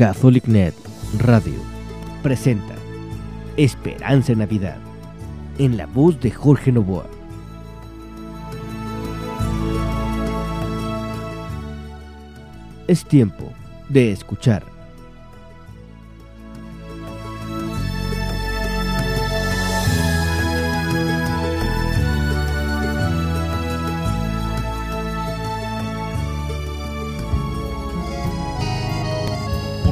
CatholicNet Radio presenta Esperanza en Navidad en la voz de Jorge Novoa. Es tiempo de escuchar.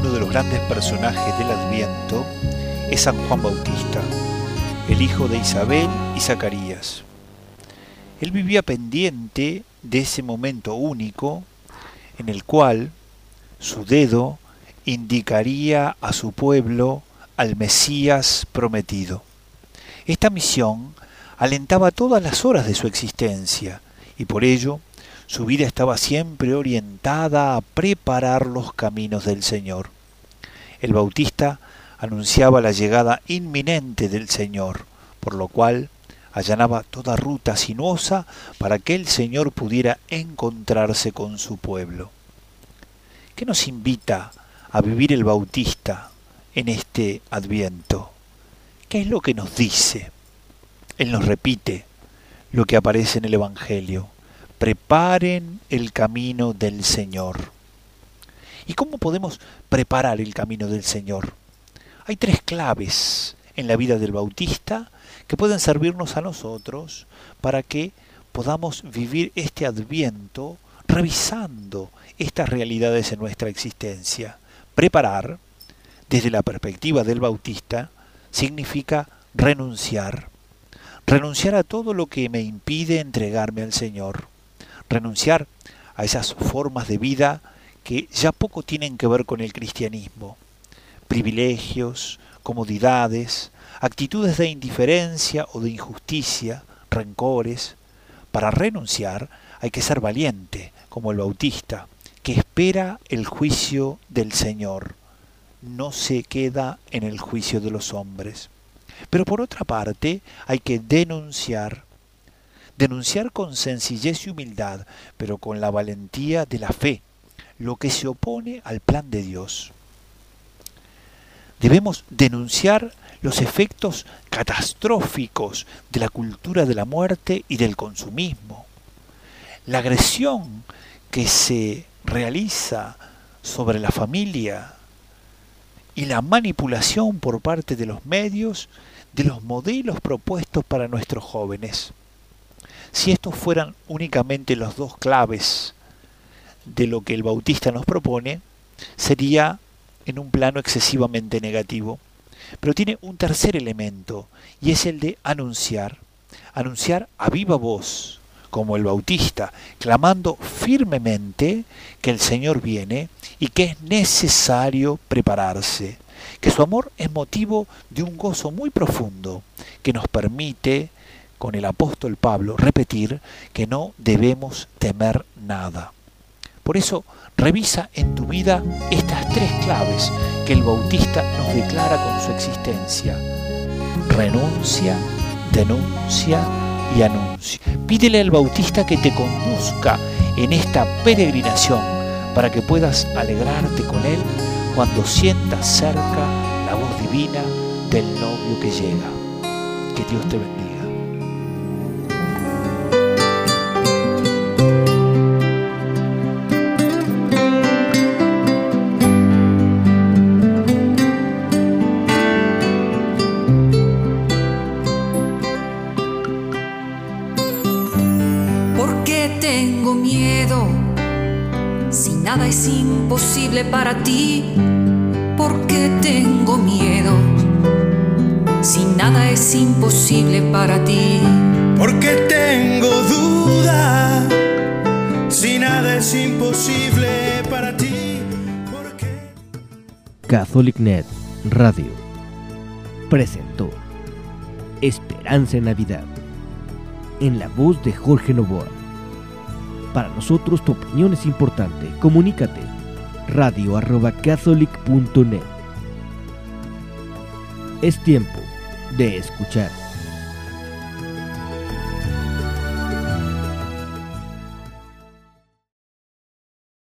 Uno de los grandes personajes del Adviento es San Juan Bautista, el hijo de Isabel y Zacarías. Él vivía pendiente de ese momento único en el cual su dedo indicaría a su pueblo al Mesías prometido. Esta misión alentaba todas las horas de su existencia y por ello su vida estaba siempre orientada a preparar los caminos del Señor. El Bautista anunciaba la llegada inminente del Señor, por lo cual allanaba toda ruta sinuosa para que el Señor pudiera encontrarse con su pueblo. ¿Qué nos invita a vivir el Bautista en este adviento? ¿Qué es lo que nos dice? Él nos repite lo que aparece en el Evangelio. Preparen el camino del Señor. ¿Y cómo podemos preparar el camino del Señor? Hay tres claves en la vida del Bautista que pueden servirnos a nosotros para que podamos vivir este adviento revisando estas realidades en nuestra existencia. Preparar, desde la perspectiva del Bautista, significa renunciar. Renunciar a todo lo que me impide entregarme al Señor. Renunciar a esas formas de vida que ya poco tienen que ver con el cristianismo. Privilegios, comodidades, actitudes de indiferencia o de injusticia, rencores. Para renunciar hay que ser valiente, como el Bautista, que espera el juicio del Señor, no se queda en el juicio de los hombres. Pero por otra parte hay que denunciar, denunciar con sencillez y humildad, pero con la valentía de la fe, lo que se opone al plan de Dios. Debemos denunciar los efectos catastróficos de la cultura de la muerte y del consumismo, la agresión que se realiza sobre la familia y la manipulación por parte de los medios de los modelos propuestos para nuestros jóvenes. Si estos fueran únicamente los dos claves de lo que el Bautista nos propone, sería en un plano excesivamente negativo. Pero tiene un tercer elemento y es el de anunciar. Anunciar a viva voz, como el Bautista, clamando firmemente que el Señor viene y que es necesario prepararse, que su amor es motivo de un gozo muy profundo que nos permite, con el apóstol Pablo, repetir que no debemos temer nada. Por eso, revisa en tu vida estas tres claves que el Bautista nos declara con su existencia. Renuncia, denuncia y anuncia. Pídele al Bautista que te conduzca en esta peregrinación para que puedas alegrarte con él cuando sientas cerca la voz divina del novio que llega. Que Dios te bendiga. Si nada es imposible para ti, ¿por qué tengo miedo? Si nada es imposible para ti, Porque tengo duda, si nada es imposible para ti. Porque... CatholicNet Radio presentó Esperanza en Navidad en la voz de Jorge Novoa. Para nosotros tu opinión es importante. Comunícate. Radio catholic.net. Es tiempo de escuchar.